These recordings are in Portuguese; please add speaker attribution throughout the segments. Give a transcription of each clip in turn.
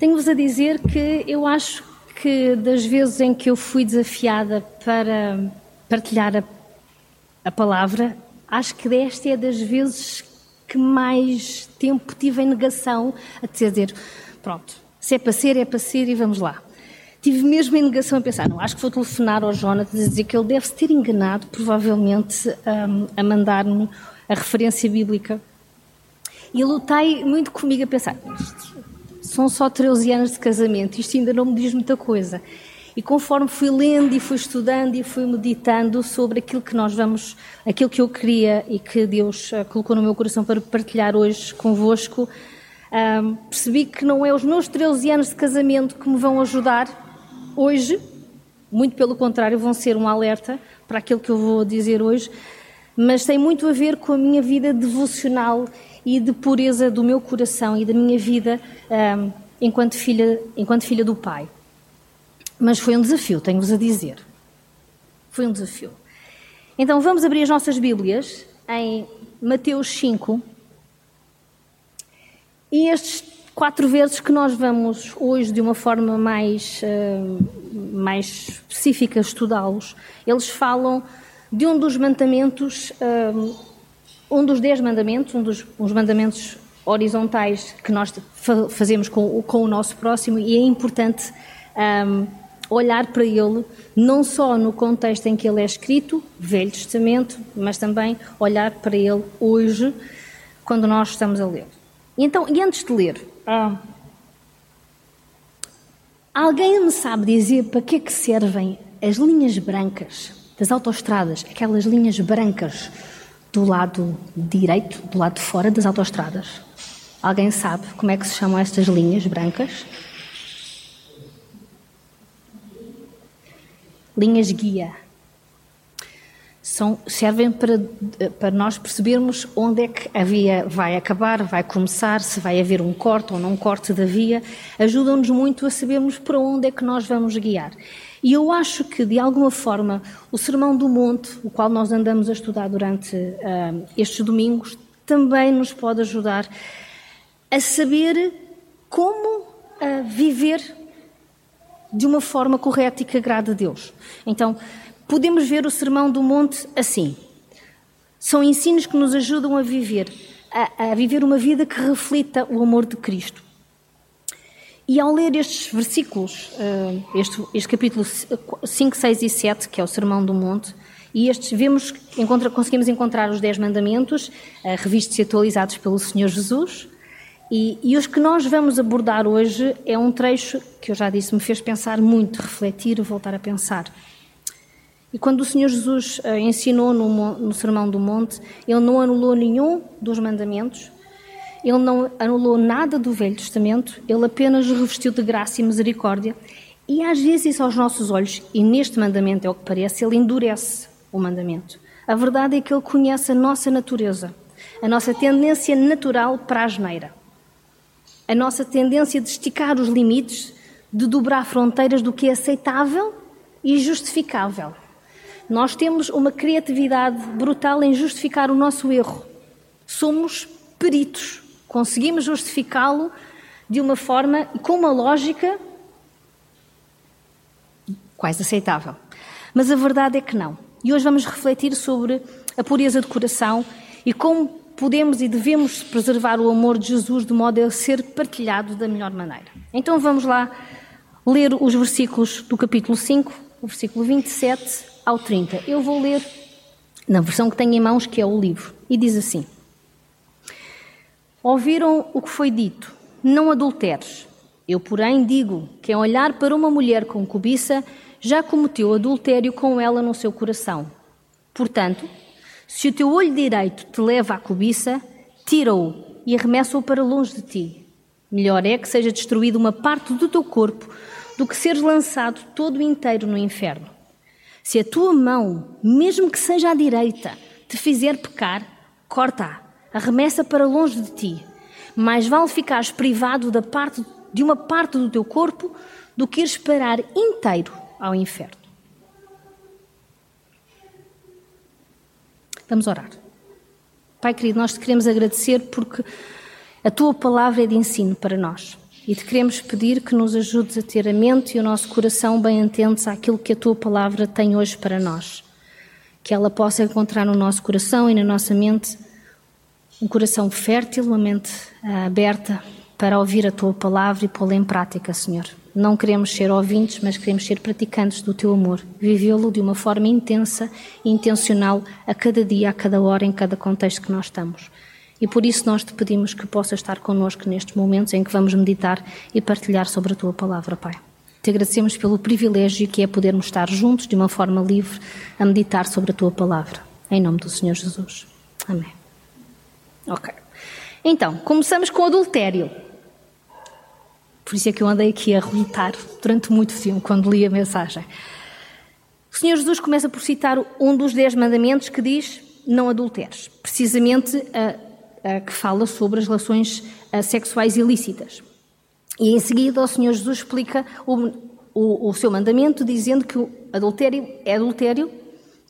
Speaker 1: Tenho-vos a dizer que eu acho que das vezes em que eu fui desafiada para partilhar a, a palavra, acho que esta é das vezes que mais tempo tive em negação a dizer, pronto, se é para ser, é para ser e vamos lá. Tive mesmo em negação a pensar, não, acho que vou telefonar ao Jonathan e dizer que ele deve se ter enganado, provavelmente, um, a mandar-me a referência bíblica. E lutei muito comigo a pensar, são só 13 anos de casamento, isto ainda não me diz muita coisa. E conforme fui lendo e fui estudando e fui meditando sobre aquilo que nós vamos, aquilo que eu queria e que Deus uh, colocou no meu coração para partilhar hoje convosco, um, percebi que não é os meus 13 anos de casamento que me vão ajudar hoje, muito pelo contrário, vão ser um alerta para aquilo que eu vou dizer hoje, mas tem muito a ver com a minha vida devocional e de pureza do meu coração e da minha vida um, enquanto, filha, enquanto filha do Pai. Mas foi um desafio, tenho-vos a dizer. Foi um desafio. Então vamos abrir as nossas Bíblias em Mateus 5. E estes quatro versos que nós vamos hoje, de uma forma mais, uh, mais específica, estudá-los, eles falam de um dos mandamentos. Uh, um dos dez mandamentos, um dos mandamentos horizontais que nós fazemos com, com o nosso próximo e é importante um, olhar para ele não só no contexto em que ele é escrito, Velho Testamento, mas também olhar para ele hoje, quando nós estamos a ler. E então, e antes de ler, ah, alguém me sabe dizer para que é que servem as linhas brancas das autoestradas, aquelas linhas brancas do lado direito, do lado de fora das autoestradas. Alguém sabe como é que se chamam estas linhas brancas? Linhas guia. São, servem para, para nós percebermos onde é que a via vai acabar, vai começar, se vai haver um corte ou não corte da via. Ajudam-nos muito a sabermos para onde é que nós vamos guiar. E eu acho que, de alguma forma, o Sermão do Monte, o qual nós andamos a estudar durante uh, estes domingos, também nos pode ajudar a saber como uh, viver de uma forma correta e que agrada a Deus. Então, podemos ver o Sermão do Monte assim. São ensinos que nos ajudam a viver, a, a viver uma vida que reflita o amor de Cristo. E ao ler estes versículos, eh, este, este capítulo 5, 6 e 7, que é o Sermão do Monte, e estes vemos, encontra, conseguimos encontrar os Dez Mandamentos, eh, revistos e atualizados pelo Senhor Jesus, e, e, os que nós vamos abordar hoje é um trecho que eu já disse, me fez pensar muito, refletir, voltar a pensar. E quando o Senhor Jesus eh, ensinou no, no Sermão do Monte, ele não anulou nenhum dos mandamentos, ele não anulou nada do Velho Testamento, ele apenas revestiu de graça e misericórdia. E às vezes, aos nossos olhos, e neste mandamento é o que parece, ele endurece o mandamento. A verdade é que ele conhece a nossa natureza, a nossa tendência natural para a geneira, a nossa tendência de esticar os limites, de dobrar fronteiras do que é aceitável e justificável. Nós temos uma criatividade brutal em justificar o nosso erro. Somos peritos Conseguimos justificá-lo de uma forma e com uma lógica quase aceitável. Mas a verdade é que não. E hoje vamos refletir sobre a pureza de coração e como podemos e devemos preservar o amor de Jesus de modo a ser partilhado da melhor maneira. Então vamos lá ler os versículos do capítulo 5, o versículo 27 ao 30. Eu vou ler na versão que tenho em mãos, que é o livro, e diz assim. Ouviram o que foi dito: não adulteres. Eu, porém, digo: quem olhar para uma mulher com cobiça já cometeu adultério com ela no seu coração. Portanto, se o teu olho direito te leva à cobiça, tira-o e arremessa-o para longe de ti. Melhor é que seja destruída uma parte do teu corpo do que seres lançado todo inteiro no inferno. Se a tua mão, mesmo que seja à direita, te fizer pecar, corta-a arremessa para longe de ti. Mais vale ficares privado da parte, de uma parte do teu corpo do que ires parar inteiro ao inferno. Vamos orar. Pai querido, nós te queremos agradecer porque a tua palavra é de ensino para nós. E te queremos pedir que nos ajudes a ter a mente e o nosso coração bem atentos àquilo que a tua palavra tem hoje para nós. Que ela possa encontrar no nosso coração e na nossa mente um coração fértil, uma mente ah, aberta para ouvir a tua palavra e pô-la em prática, Senhor. Não queremos ser ouvintes, mas queremos ser praticantes do teu amor, vivê-lo de uma forma intensa e intencional a cada dia, a cada hora, em cada contexto que nós estamos. E por isso nós te pedimos que possas estar connosco nestes momentos em que vamos meditar e partilhar sobre a tua palavra, Pai. Te agradecemos pelo privilégio que é podermos estar juntos de uma forma livre a meditar sobre a tua palavra. Em nome do Senhor Jesus. Amém. Ok. Então, começamos com adultério. Por isso é que eu andei aqui a relutar durante muito tempo quando li a mensagem. O Senhor Jesus começa por citar um dos dez mandamentos que diz: Não adulteres. Precisamente a que fala sobre as relações sexuais ilícitas. E em seguida o Senhor Jesus explica o, o, o seu mandamento dizendo que o adultério é adultério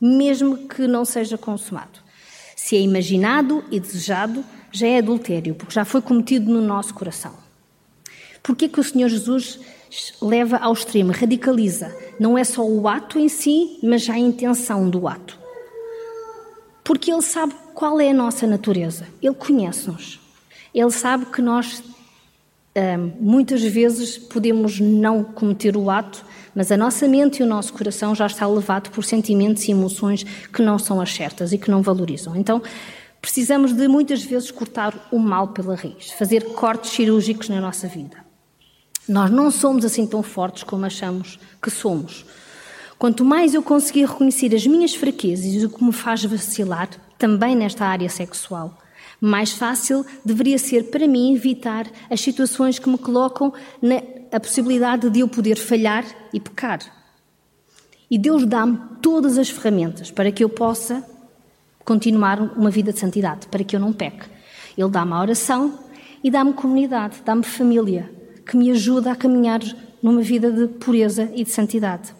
Speaker 1: mesmo que não seja consumado. Se é imaginado e desejado, já é adultério, porque já foi cometido no nosso coração. Por que que o Senhor Jesus leva ao extremo, radicaliza? Não é só o ato em si, mas já a intenção do ato. Porque Ele sabe qual é a nossa natureza? Ele conhece-nos. Ele sabe que nós muitas vezes podemos não cometer o ato, mas a nossa mente e o nosso coração já está levado por sentimentos e emoções que não são as certas e que não valorizam. Então, precisamos de muitas vezes cortar o mal pela raiz, fazer cortes cirúrgicos na nossa vida. Nós não somos assim tão fortes como achamos que somos. Quanto mais eu conseguir reconhecer as minhas fraquezas e o que me faz vacilar, também nesta área sexual. Mais fácil deveria ser para mim evitar as situações que me colocam na a possibilidade de eu poder falhar e pecar. E Deus dá-me todas as ferramentas para que eu possa continuar uma vida de santidade, para que eu não peque. Ele dá-me a oração e dá-me comunidade, dá-me família, que me ajuda a caminhar numa vida de pureza e de santidade.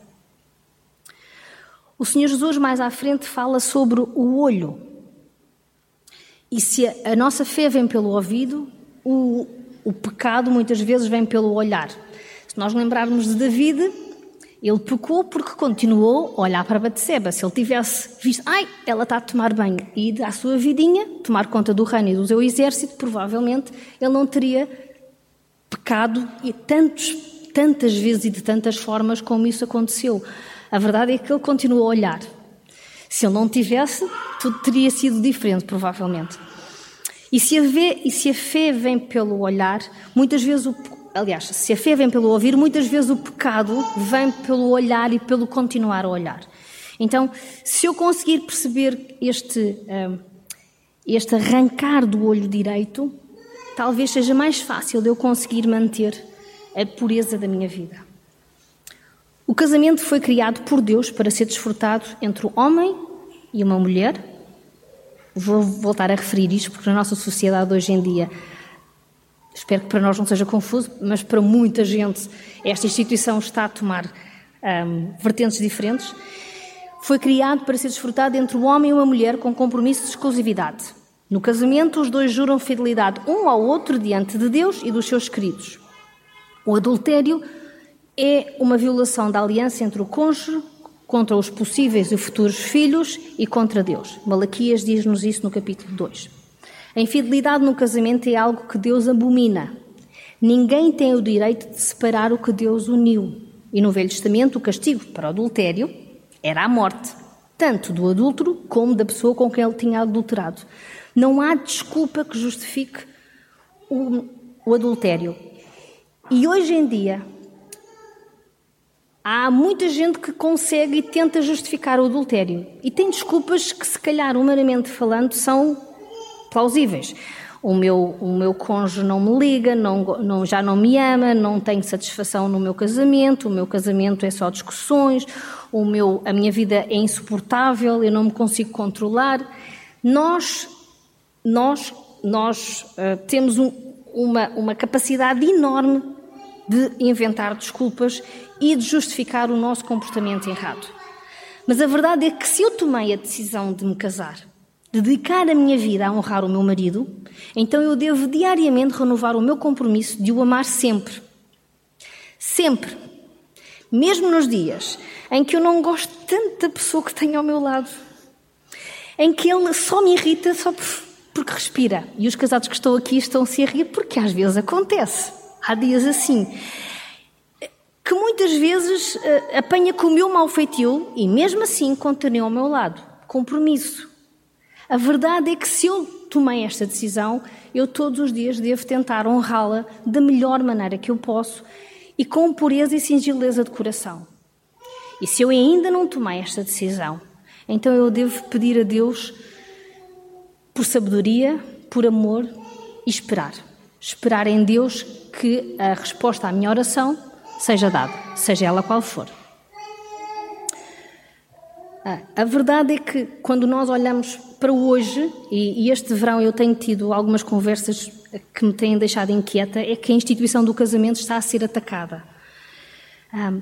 Speaker 1: O Senhor Jesus, mais à frente, fala sobre o olho. E se a nossa fé vem pelo ouvido, o, o pecado muitas vezes vem pelo olhar. Se nós lembrarmos de David, ele pecou porque continuou a olhar para Batseba. Se ele tivesse visto, ai, ela está a tomar banho e à sua vidinha, tomar conta do reino e do seu exército, provavelmente ele não teria pecado e tantos, tantas vezes e de tantas formas como isso aconteceu. A verdade é que ele continuou a olhar. Se ele não tivesse, tudo teria sido diferente, provavelmente. E se a fé, e se a fé vem pelo olhar, muitas vezes o, aliás, se a fé vem pelo ouvir, muitas vezes o pecado vem pelo olhar e pelo continuar a olhar. Então, se eu conseguir perceber este, hum, este arrancar do olho direito, talvez seja mais fácil eu conseguir manter a pureza da minha vida. O casamento foi criado por Deus para ser desfrutado entre o homem e uma mulher. Vou voltar a referir isto porque na nossa sociedade hoje em dia, espero que para nós não seja confuso, mas para muita gente esta instituição está a tomar um, vertentes diferentes. Foi criado para ser desfrutado entre o homem e uma mulher com compromisso de exclusividade. No casamento, os dois juram fidelidade um ao outro diante de Deus e dos seus queridos. O adultério é uma violação da aliança entre o cônjuge contra os possíveis e futuros filhos e contra Deus. Malaquias diz-nos isso no capítulo 2. A infidelidade no casamento é algo que Deus abomina. Ninguém tem o direito de separar o que Deus uniu. E no Velho Testamento, o castigo para o adultério era a morte, tanto do adúltero como da pessoa com quem ele tinha adulterado. Não há desculpa que justifique o, o adultério. E hoje em dia, Há muita gente que consegue e tenta justificar o adultério e tem desculpas que, se calhar, humanamente falando, são plausíveis. O meu, o meu cônjuge não me liga, não, não, já não me ama, não tenho satisfação no meu casamento, o meu casamento é só discussões, o meu, a minha vida é insuportável, eu não me consigo controlar. Nós, nós, nós uh, temos um, uma, uma capacidade enorme de inventar desculpas e de justificar o nosso comportamento errado. Mas a verdade é que se eu tomei a decisão de me casar, dedicar a minha vida a honrar o meu marido, então eu devo diariamente renovar o meu compromisso de o amar sempre. Sempre. Mesmo nos dias em que eu não gosto tanto da pessoa que tenho ao meu lado, em que ele só me irrita só porque respira. E os casados que estão aqui estão-se a rir porque às vezes acontece. Há dias assim. Que muitas vezes uh, apanha com o meu mau feitio e mesmo assim continua ao meu lado. Compromisso. A verdade é que se eu tomei esta decisão, eu todos os dias devo tentar honrá-la da melhor maneira que eu posso e com pureza e singeleza de coração. E se eu ainda não tomei esta decisão, então eu devo pedir a Deus por sabedoria, por amor e esperar. Esperar em Deus que a resposta à minha oração seja dada, seja ela qual for. Ah, a verdade é que quando nós olhamos para hoje, e, este verão eu tenho tido algumas conversas que me têm deixado inquieta, é que a instituição do casamento está a ser atacada. Ah,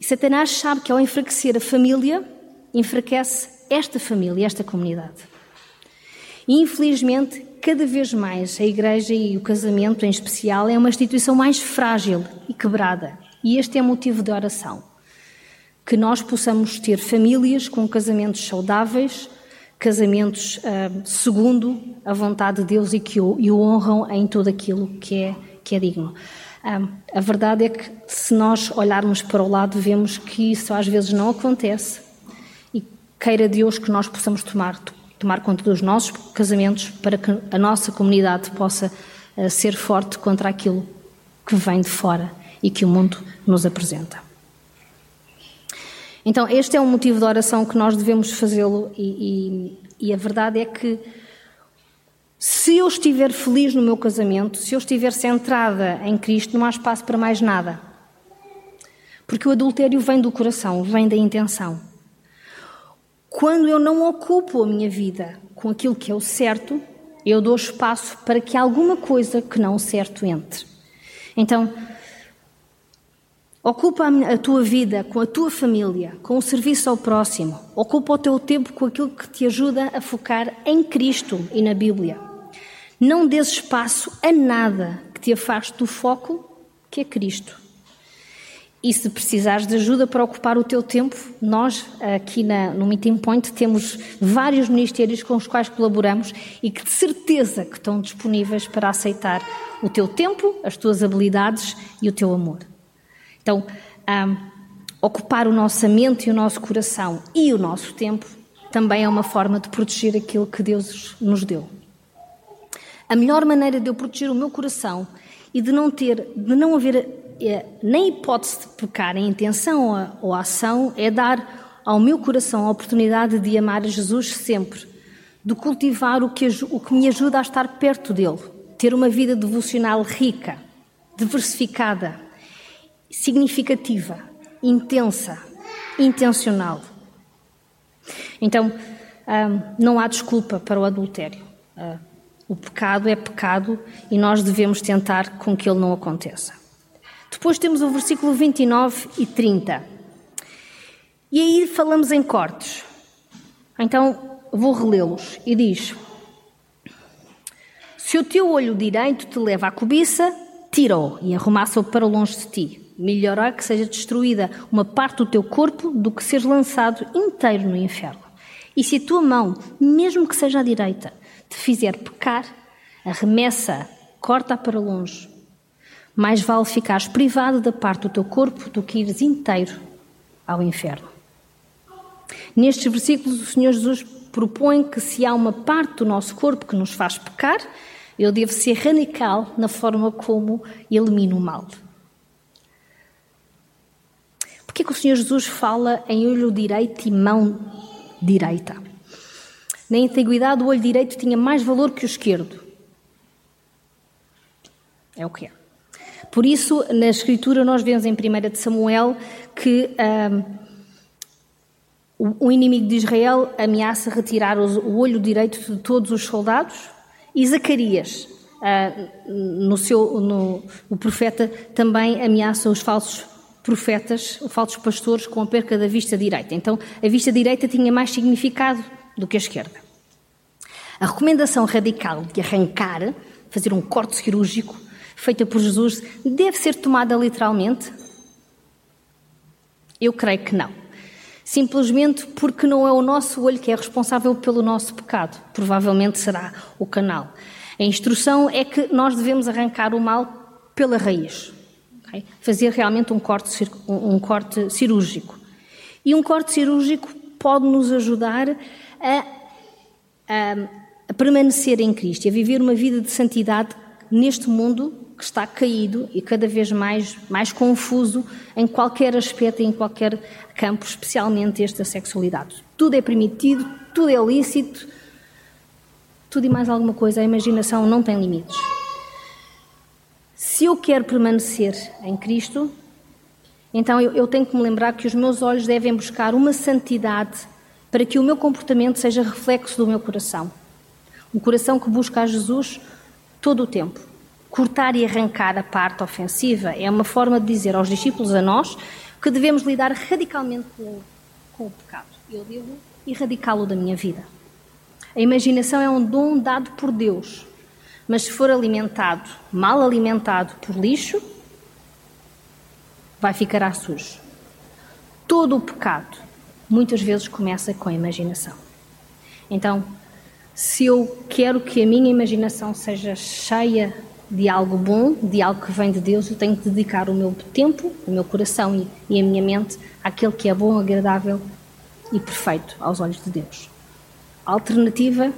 Speaker 1: e Satanás sabe que ao enfraquecer a família, enfraquece esta família, esta comunidade. E infelizmente, cada vez mais a Igreja e o casamento em especial é uma instituição mais frágil e quebrada. E este é motivo de oração que nós possamos ter famílias com casamentos saudáveis, casamentos uh, segundo a vontade de Deus e que o, e o, honram em tudo aquilo que é, que é digno. Uh, a verdade é que, se nós olharmos para o lado, vemos que isso às vezes não acontece e queira Deus que nós possamos tomar, tomar conta dos nossos casamentos para que a nossa comunidade possa uh, ser forte contra aquilo que vem de fora e que o mundo nos apresenta. Então, este é um motivo de oração que nós devemos fazê-lo, e, e, e, a verdade é que se eu estiver feliz no meu casamento, se eu estiver centrada em Cristo, não há espaço para mais nada. Porque o adultério vem do coração, vem da intenção. Quando eu não ocupo a minha vida com aquilo que é o certo, eu dou espaço para que alguma coisa que não o certo entre. Então, Ocupa a tua vida com a tua família, com o serviço ao próximo. Ocupa o teu tempo com aquilo que te ajuda a focar em Cristo e na Bíblia. Não dês espaço a nada que te afaste do foco que é Cristo. E se precisares de ajuda para ocupar o teu tempo, nós aqui na, no Meeting Point temos vários ministérios com os quais colaboramos e que de certeza que estão disponíveis para aceitar o teu tempo, as tuas habilidades e o teu amor. Então, um, ocupar o nosso mente e o nosso coração e o nosso tempo também é uma forma de proteger aquilo que Deus nos deu. A melhor maneira de eu proteger o meu coração e de não ter, de não haver é, nem hipótese de pecar em intenção ou, ou ação é dar ao meu coração a oportunidade de amar Jesus sempre, de cultivar o que, o que me ajuda a estar perto dele, ter uma vida devocional rica, diversificada, significativa, intensa, intencional. Então, não há desculpa para o adultério. Ah, o pecado é pecado e nós devemos tentar com que ele não aconteça. Depois temos o versículo 29 e 30. E aí falamos em cortes. Então, vou relê-los. E diz: Se o teu olho direito te leva à cobiça, tira-o e arrumaça-o para longe de ti. Melhor é que seja destruída uma parte do teu corpo do que seres lançado inteiro no inferno. E se a tua mão, mesmo que seja à direita, te fizer pecar, arremessa, corta para longe. Mais vale ficares privado da parte do teu corpo do que ires inteiro ao inferno. Nestes versículos, o Senhor Jesus propõe que se há uma parte do nosso corpo que nos faz pecar, eu devo ser radical na forma como elimino o mal. Porquê que o Senhor Jesus fala em olho direito e mão direita? Na antiguidade, o olho direito tinha mais valor que o esquerdo. É o que é. Por isso, na Escritura, nós vemos em 1 de Samuel que um, o inimigo de Israel ameaça retirar o olho direito de todos os soldados e Zacarias, uh, no seu, no, o profeta, também ameaça os falsos profetas, os falsos pastores, com a perca da vista direita. Então, a vista direita tinha mais significado do que a esquerda. A recomendação radical de arrancar, fazer um corte cirúrgico, feita por Jesus, deve ser tomada literalmente? Eu creio que não. Simplesmente porque não é o nosso olho que é responsável pelo nosso pecado. Provavelmente será o canal. A instrução é que nós devemos arrancar o mal pela raiz. Okay? Fazer realmente um corte, um corte cirúrgico. E um corte cirúrgico pode nos ajudar a, a, a permanecer em Cristo a viver uma vida de santidade neste mundo que está caído e cada vez mais, mais confuso em qualquer aspecto, em qualquer campo, especialmente esta sexualidade. Tudo é permitido, tudo é lícito, tudo e mais alguma coisa. A imaginação não tem limites. Se eu quero permanecer em Cristo, então eu, eu tenho que me lembrar que os meus olhos devem buscar uma santidade para que o meu comportamento seja reflexo do meu coração. Um coração que busca a Jesus todo o tempo. Cortar e arrancar a parte ofensiva é uma forma de dizer aos discípulos, a nós, que devemos lidar radicalmente com, com o pecado. Eu devo erradicá-lo da minha vida. A imaginação é um dom dado por Deus, mas se for alimentado, mal alimentado por lixo, vai ficar sujo. Todo o pecado muitas vezes começa com a imaginação. Então, se eu quero que a minha imaginação seja cheia de algo bom, de algo que vem de Deus, eu tenho que dedicar o meu tempo, o meu coração e, e a minha mente àquele que é bom, agradável e perfeito aos olhos de Deus. A alternativa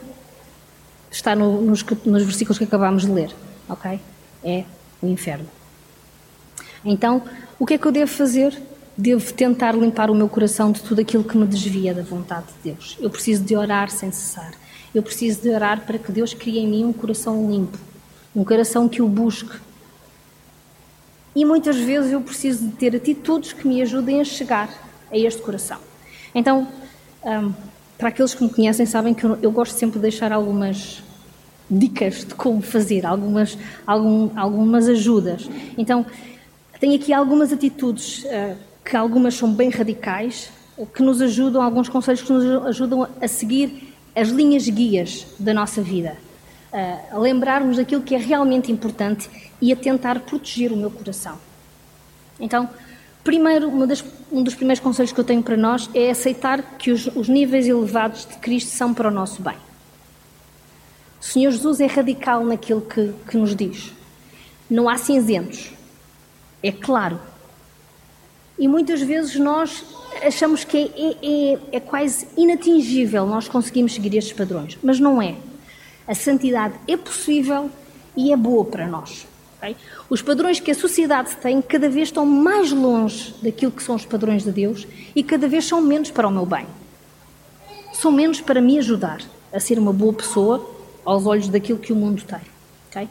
Speaker 1: está no, nos, nos versículos que acabámos de ler, ok? É o inferno. Então, o que é que eu devo fazer? Devo tentar limpar o meu coração de tudo aquilo que me desvia da vontade de Deus. Eu preciso de orar sem cessar. Eu preciso de orar para que Deus crie em mim um coração limpo, um coração que o busque. E muitas vezes eu preciso de ter atitudes que me ajudem a chegar a este coração. Então, um, para aqueles que me conhecem, sabem que eu, eu, gosto sempre de deixar algumas dicas de como fazer, algumas, algum, algumas ajudas. Então, tenho aqui algumas atitudes, uh, que algumas são bem radicais, que nos ajudam, alguns conselhos que nos ajudam a seguir as linhas guias da nossa vida a lembrarmos daquilo que é realmente importante e a tentar proteger o meu coração. Então, primeiro, das, um dos primeiros conselhos que eu tenho para nós é aceitar que os, os níveis elevados de Cristo são para o nosso bem. O Senhor Jesus é radical naquilo que, que nos diz. Não há cinzentos. É claro. E muitas vezes nós achamos que é, é, é, é quase inatingível nós conseguimos seguir estes padrões, mas não é. A santidade é possível e é boa para nós. Okay? Os padrões que a sociedade tem cada vez estão mais longe daquilo que são os padrões de Deus e cada vez são menos para o meu bem. São menos para me ajudar a ser uma boa pessoa aos olhos daquilo que o mundo tem. Okay?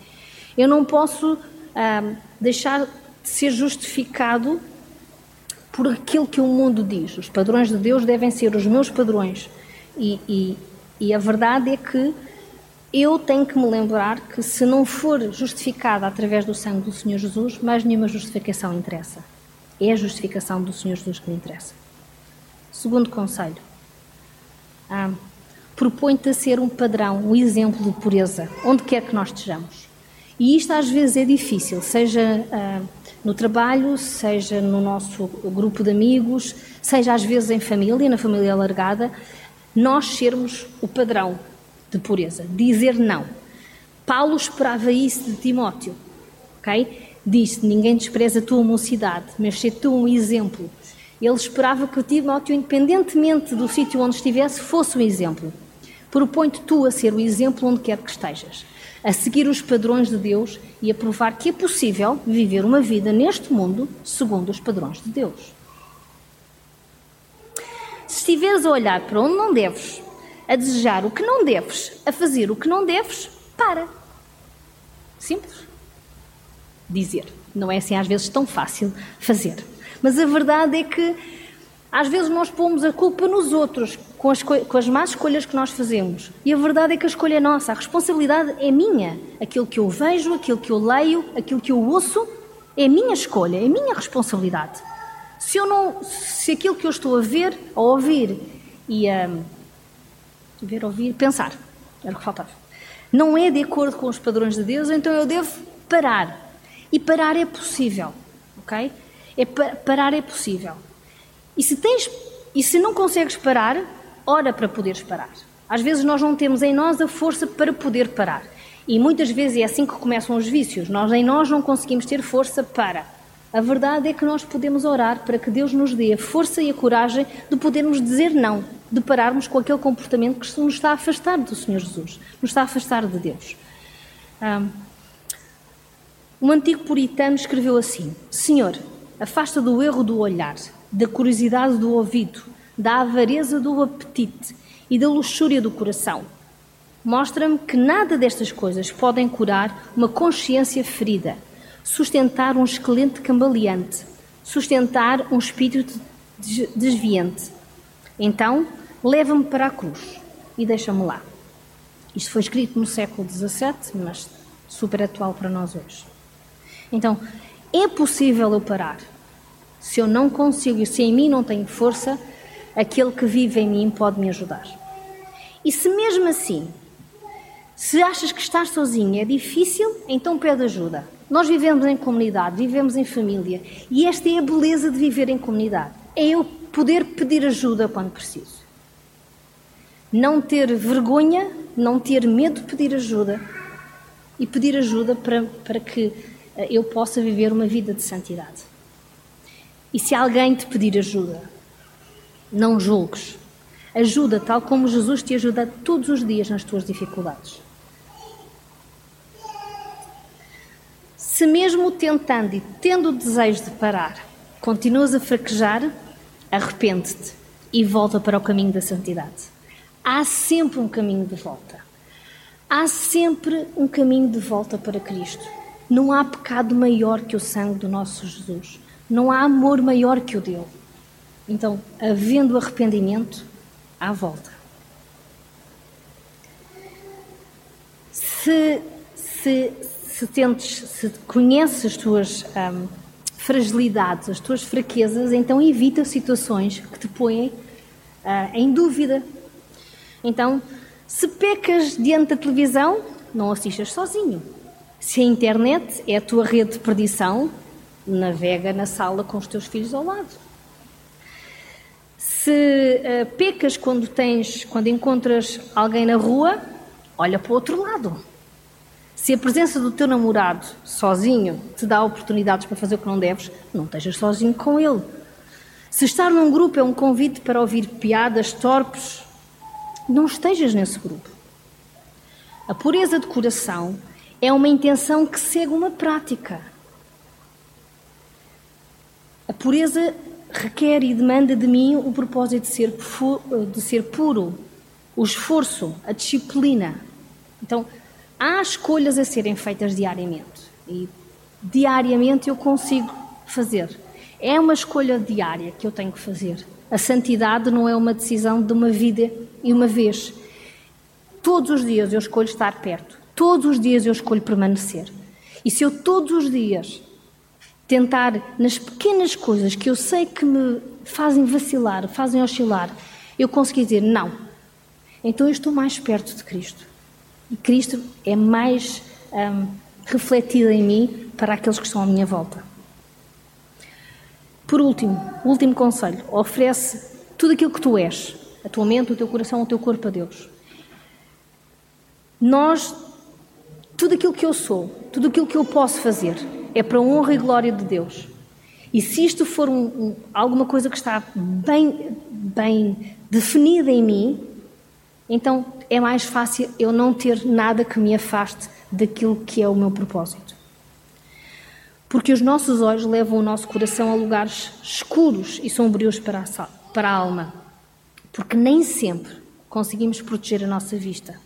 Speaker 1: Eu não posso ah, deixar de ser justificado por aquilo que o mundo diz. Os padrões de Deus devem ser os meus padrões. E, e, e a verdade é que eu tenho que me lembrar que se não for justificada através do sangue do Senhor Jesus, mais nenhuma justificação interessa. É a justificação do Senhor Jesus que me interessa. Segundo conselho. Ah, Propõe-te a ser um padrão, um exemplo de pureza, onde quer que nós estejamos. E isto às vezes é difícil, seja ah, no trabalho, seja no nosso grupo de amigos, seja às vezes em família, na família alargada, nós sermos o padrão, de pureza, dizer não. Paulo esperava isso de Timóteo, ok? Disse: Ninguém despreza a tua mocidade, mas ser tu um exemplo. Ele esperava que Timóteo, independentemente do sítio onde estivesse, fosse um exemplo. Propõe-te tu a ser o exemplo onde quer que estejas, a seguir os padrões de Deus e a provar que é possível viver uma vida neste mundo segundo os padrões de Deus. Se estiveres a olhar para onde não deves, a desejar o que não deves, a fazer o que não deves, para. Simples. Dizer. Não é assim às vezes tão fácil fazer. Mas a verdade é que às vezes nós pomos a culpa nos outros com as, com as más escolhas que nós fazemos. E a verdade é que a escolha é nossa, a responsabilidade é minha. Aquilo que eu vejo, aquilo que eu leio, aquilo que eu ouço, é minha escolha, é minha responsabilidade. Se eu não, se aquilo que eu estou a ver, a ouvir e a ver, ouvir, pensar, Era o que faltava. Não é de acordo com os padrões de Deus, então eu devo parar. E parar é possível, ok? É parar é possível. E se tens e se não consegues parar, ora para poderes parar. Às vezes nós não temos em nós a força para poder parar. E muitas vezes é assim que começam os vícios. Nós em nós não conseguimos ter força para. A verdade é que nós podemos orar para que Deus nos dê a força e a coragem de podermos dizer não, de pararmos com aquele comportamento que nos está a afastar do Senhor Jesus, nos está a afastar de Deus. Um, um antigo puritano escreveu assim: Senhor, afasta do erro do olhar, da curiosidade do ouvido, da avareza do apetite e da luxúria do coração. Mostra-me que nada destas coisas podem curar uma consciência ferida, sustentar um esqueleto cambaleante, sustentar um espírito desviante. Então, leva-me para a cruz e deixa-me lá. Isto foi escrito no século XVII, mas super atual para nós hoje. Então, é possível eu parar. Se eu não consigo, se em mim não tenho força, aquele que vive em mim pode me ajudar. E se mesmo assim, se achas que estar sozinho é difícil, então pede ajuda. Nós vivemos em comunidade, vivemos em família e esta é a beleza de viver em comunidade. É eu poder pedir ajuda quando preciso. Não ter vergonha, não ter medo de pedir ajuda e pedir ajuda para, para que eh, eu possa viver uma vida de santidade. E se alguém te pedir ajuda, não julgues. Ajuda tal como Jesus te ajuda todos os dias nas tuas dificuldades. Se mesmo tentando e tendo o desejo de parar, continuas a fraquejar, arrepende-te e volta para o caminho da santidade. Há sempre um caminho de volta. Há sempre um caminho de volta para Cristo. Não há pecado maior que o sangue do nosso Jesus. Não há amor maior que o dele. Então, havendo arrependimento, há volta. Se, se, se, tentes, se conheces as tuas hum, fragilidades, as tuas fraquezas, então evita situações que te põem uh, em dúvida. Então, se pecas diante da televisão, não assistas sozinho. Se a internet é a tua rede de perdição, navega na sala com os teus filhos ao lado. Se uh, pecas quando tens, quando encontras alguém na rua, olha para o outro lado. Se a presença do teu namorado sozinho te dá oportunidades para fazer o que não deves, não estejas sozinho com ele. Se estar num grupo é um convite para ouvir piadas torpes, não estejas nesse grupo. A pureza de coração é uma intenção que segue uma prática. A pureza requer e demanda de mim o propósito de ser, de ser puro, o esforço, a disciplina. Então, há escolhas a serem feitas diariamente. E diariamente eu consigo fazer. É uma escolha diária que eu tenho que fazer. A santidade não é uma decisão de uma vida e uma vez. Todos os dias eu escolho estar perto. Todos os dias eu escolho permanecer. E se eu todos os dias tentar, nas pequenas coisas que eu sei que me fazem vacilar, fazem oscilar, eu conseguir dizer não. Então eu estou mais perto de Cristo. E Cristo é mais um, refletido em mim para aqueles que estão à minha volta. Por último, último conselho: oferece tudo aquilo que tu és, a tua mente, o teu coração, o teu corpo a Deus. Nós, tudo aquilo que eu sou, tudo aquilo que eu posso fazer, é para a honra e glória de Deus. E se isto for um, um, alguma coisa que está bem, bem definida em mim, então é mais fácil eu não ter nada que me afaste daquilo que é o meu propósito. Porque os nossos olhos levam o nosso coração a lugares escuros e sombrios para a, alma. Porque nem sempre conseguimos proteger a nossa vista.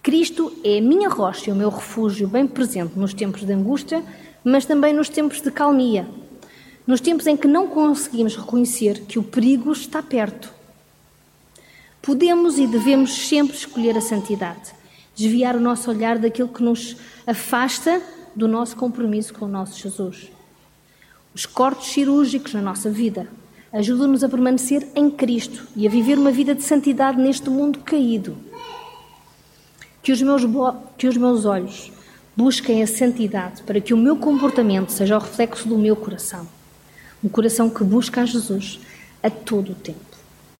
Speaker 1: Cristo é a minha rocha e o meu refúgio bem presente nos tempos de angústia mas também nos tempos de calmia, nos tempos em que não conseguimos reconhecer que o perigo está perto. Podemos e devemos sempre escolher a santidade, desviar o nosso olhar daquilo que nos afasta do nosso compromisso com o nosso Jesus. Os cortes cirúrgicos na nossa vida ajudam-nos a permanecer em Cristo e a viver uma vida de santidade neste mundo caído. Que os meus, que os meus olhos busquem a santidade para que o meu comportamento seja o reflexo do meu coração. Um coração que busca a Jesus a todo o tempo.